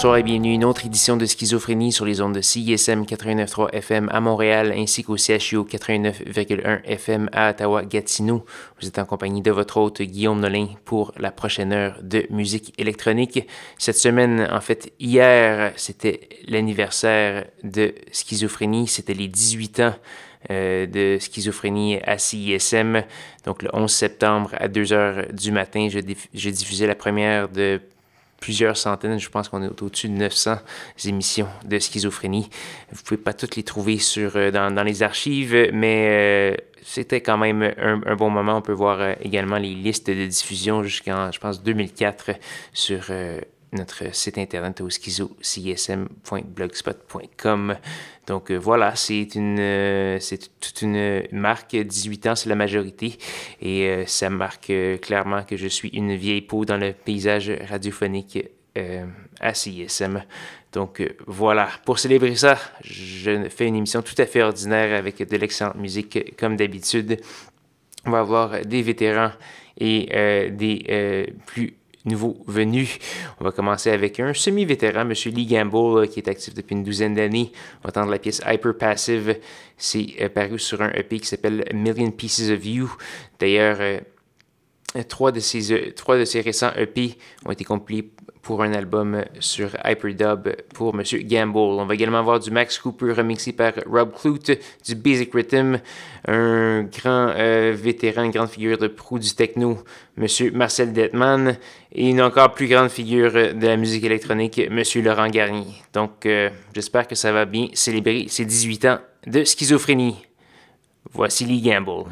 Bonsoir et bienvenue à une autre édition de Schizophrénie sur les ondes de CISM 89.3 FM à Montréal ainsi qu'au CHU 89.1 FM à Ottawa-Gatineau. Vous êtes en compagnie de votre hôte Guillaume Nolin pour la prochaine heure de musique électronique. Cette semaine, en fait, hier, c'était l'anniversaire de Schizophrénie, c'était les 18 ans. Euh, de schizophrénie à CISM. Donc le 11 septembre à 2 h du matin, je, je diffusais la première de plusieurs centaines, je pense qu'on est au-dessus de 900 émissions de schizophrénie. Vous pouvez pas toutes les trouver sur, euh, dans, dans les archives, mais euh, c'était quand même un, un, bon moment. On peut voir euh, également les listes de diffusion jusqu'en, je pense, 2004 sur notre site internet au schizo.csm.blogspot.com. Donc euh, voilà, c'est une, euh, c'est toute une marque. 18 ans, c'est la majorité. Et euh, ça marque clairement que je suis une vieille peau dans le paysage radiophonique à CISM. Donc voilà, pour célébrer ça, je fais une émission tout à fait ordinaire avec de l'excellente musique comme d'habitude. On va avoir des vétérans et des plus nouveau venu. On va commencer avec un semi-vétéran, M. Lee Gamble, qui est actif depuis une douzaine d'années. On va entendre la pièce Hyper Passive. C'est euh, paru sur un EP qui s'appelle Million Pieces of You. D'ailleurs, euh, trois, de ces, euh, trois de récents EP ont été compilés pour un album sur Hyperdub pour M. Gamble. On va également avoir du Max Cooper remixé par Rob Clute, du Basic Rhythm, un grand euh, vétéran, une grande figure de proue du techno, M. Marcel Detman, et une encore plus grande figure de la musique électronique, M. Laurent Garnier. Donc, euh, j'espère que ça va bien célébrer ses 18 ans de schizophrénie. Voici Lee Gamble.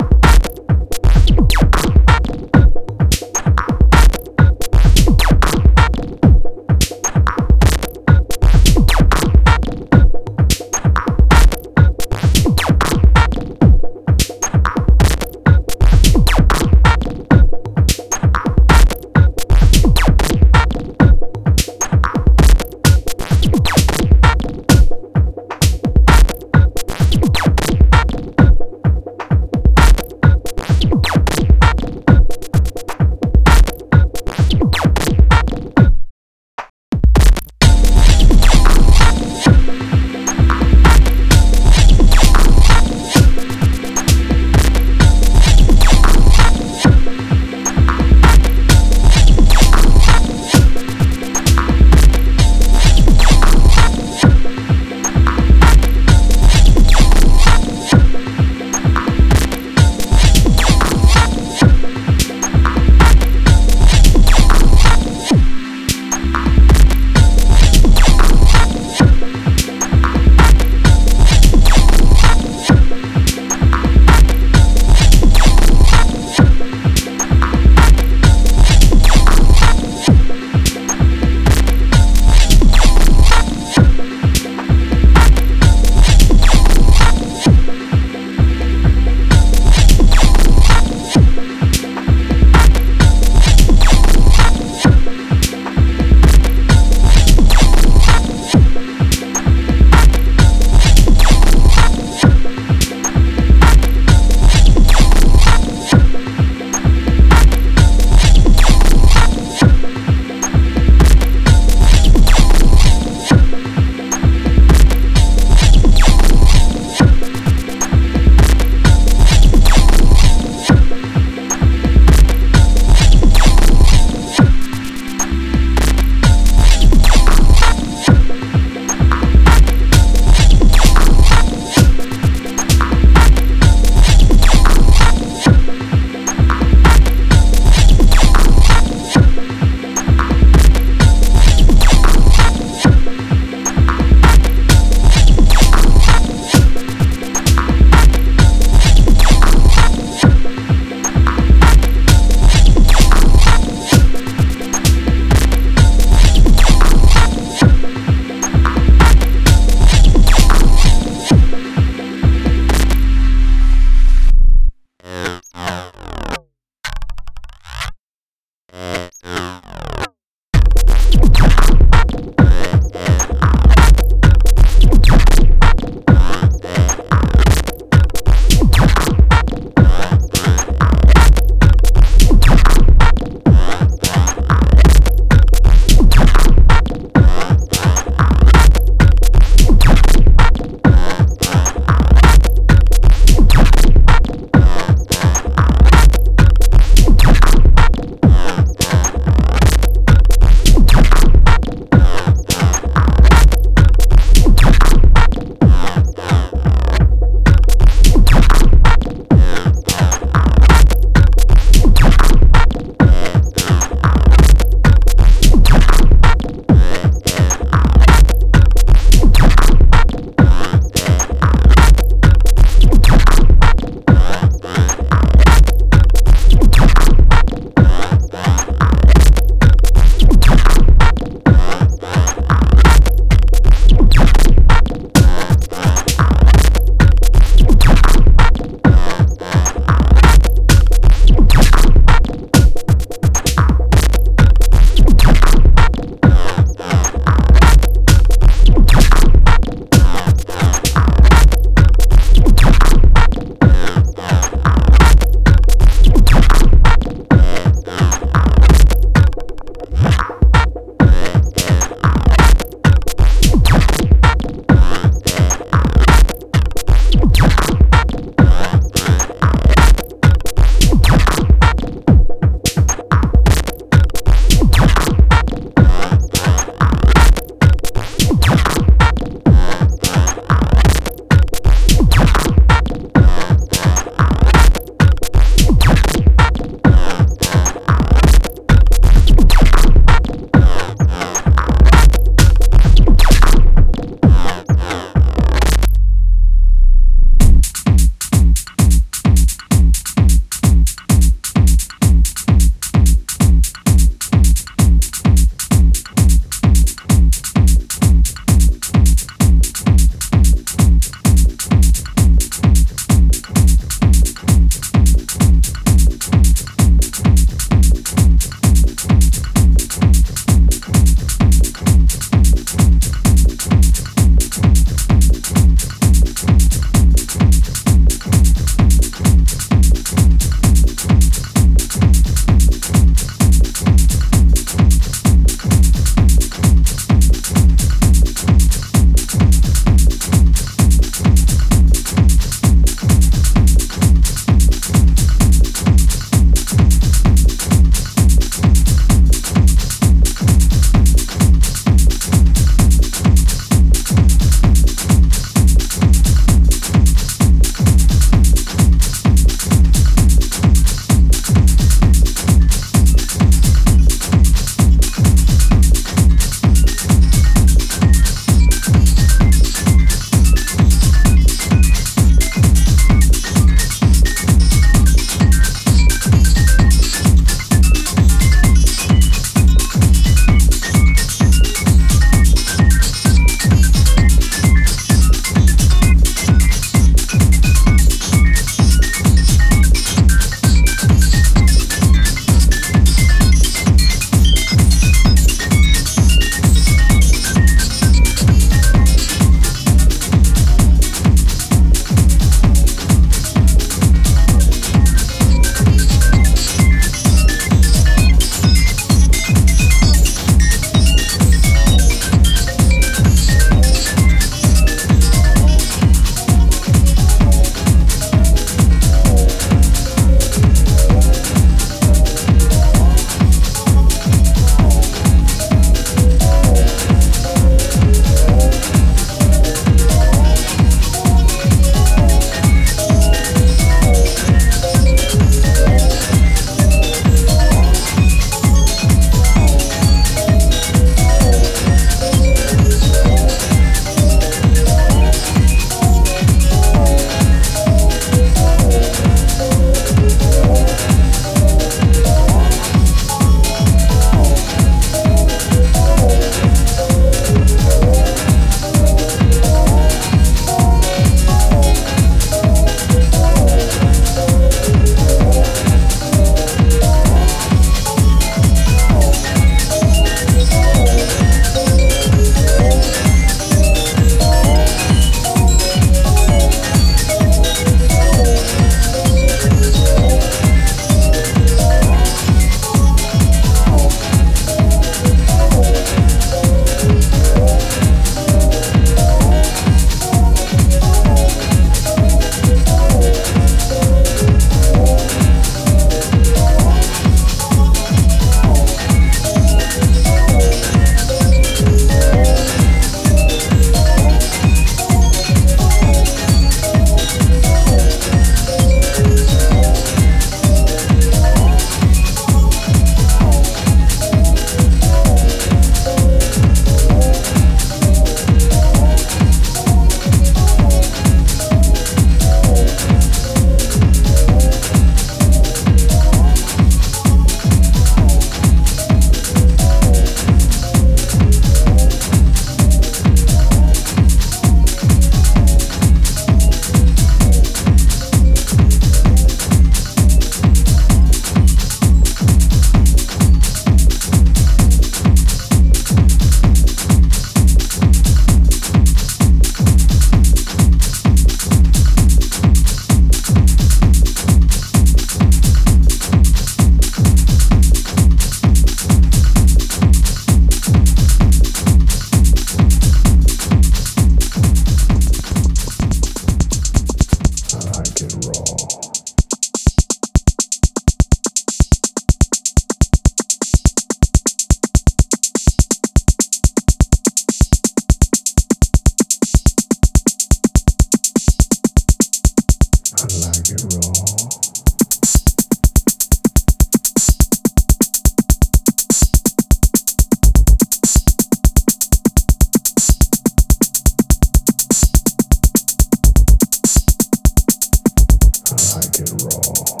it raw.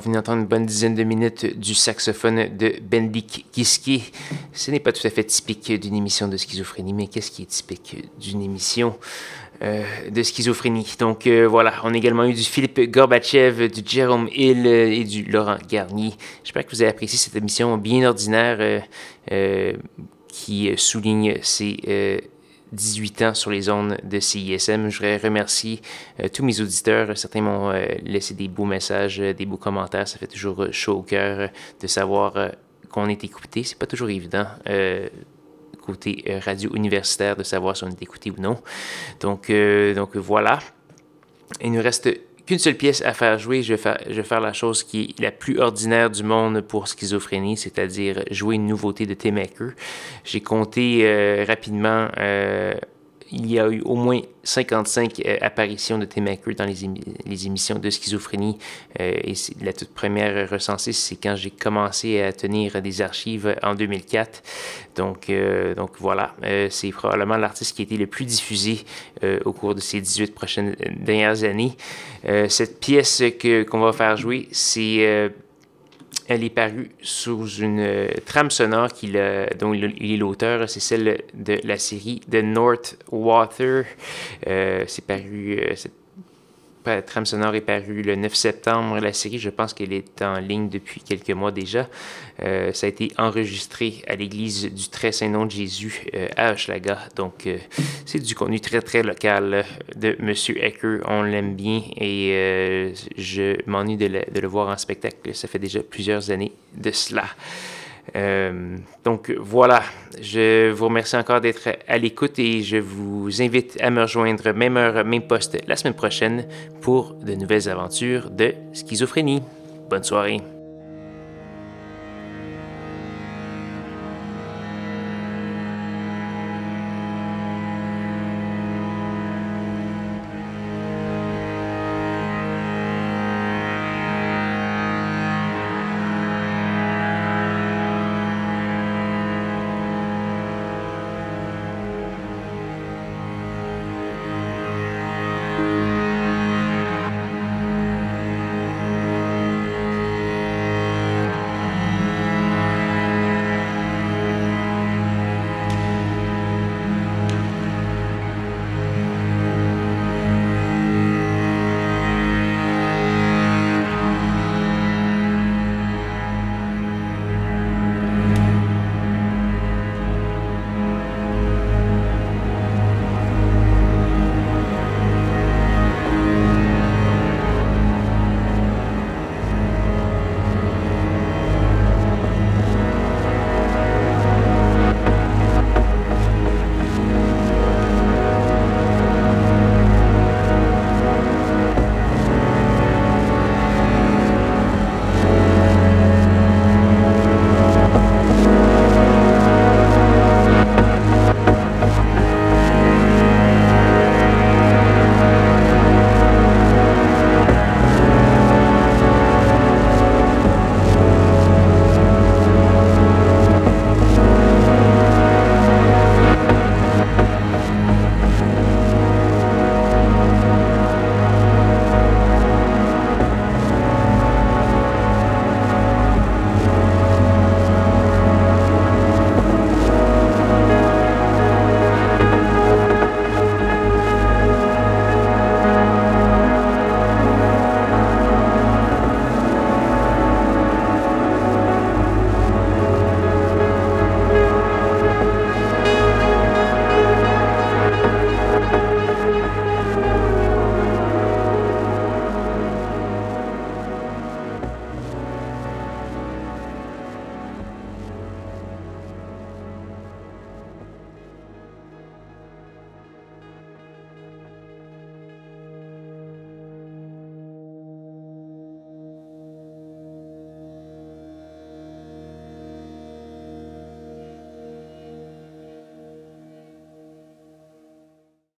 Vous venez d'entendre une bonne dizaine de minutes du saxophone de Bendik Kiski. Ce n'est pas tout à fait typique d'une émission de schizophrénie, mais qu'est-ce qui est typique d'une émission euh, de schizophrénie? Donc euh, voilà, on a également eu du Philippe Gorbatchev, du Jérôme Hill euh, et du Laurent Garnier. J'espère que vous avez apprécié cette émission bien ordinaire qui souligne ces 18 ans sur les zones de CISM. Je voudrais remercier euh, tous mes auditeurs. Certains m'ont euh, laissé des beaux messages, euh, des beaux commentaires. Ça fait toujours chaud au cœur de savoir qu'on est écouté. C'est pas toujours évident côté radio universitaire de savoir si on est écouté ou non. Donc, donc voilà. Il nous reste qu'une seule pièce à faire jouer, je vais faire, la chose qui est la plus ordinaire du monde pour schizophrénie, c'est-à-dire jouer une nouveauté de Tim. J'ai compté euh, rapidement euh, il y a eu au moins 55 euh, apparitions de Tim Acker dans les, émissions de schizophrénie. Euh, et la toute première recensée, c'est quand j'ai commencé à tenir des archives en 2004. Donc, euh, donc voilà, c'est probablement l'artiste qui a été le plus diffusé au cours de ces 18 prochaines dernières années. cette pièce qu'on va faire jouer, c'est elle est parue sous une euh, trame sonore dont il est l'auteur. C'est celle de la série The North Water. Euh, c'est paru, euh, trame sonore est parue le 9 septembre. La série, je pense qu'elle est en ligne depuis quelques mois déjà. Euh, ça a été enregistré à l'église du Très Saint-Nom de Jésus euh, à Hochelaga. Donc, euh, c'est du contenu très, très local de M. Ecker. On l'aime bien et je m'ennuie de, de, le voir en spectacle. Ça fait déjà plusieurs années de cela. Euh, donc voilà, je vous remercie encore d'être à l'écoute et je vous invite à me rejoindre même heure, même poste la semaine prochaine pour de nouvelles aventures de schizophrénie. Bonne soirée.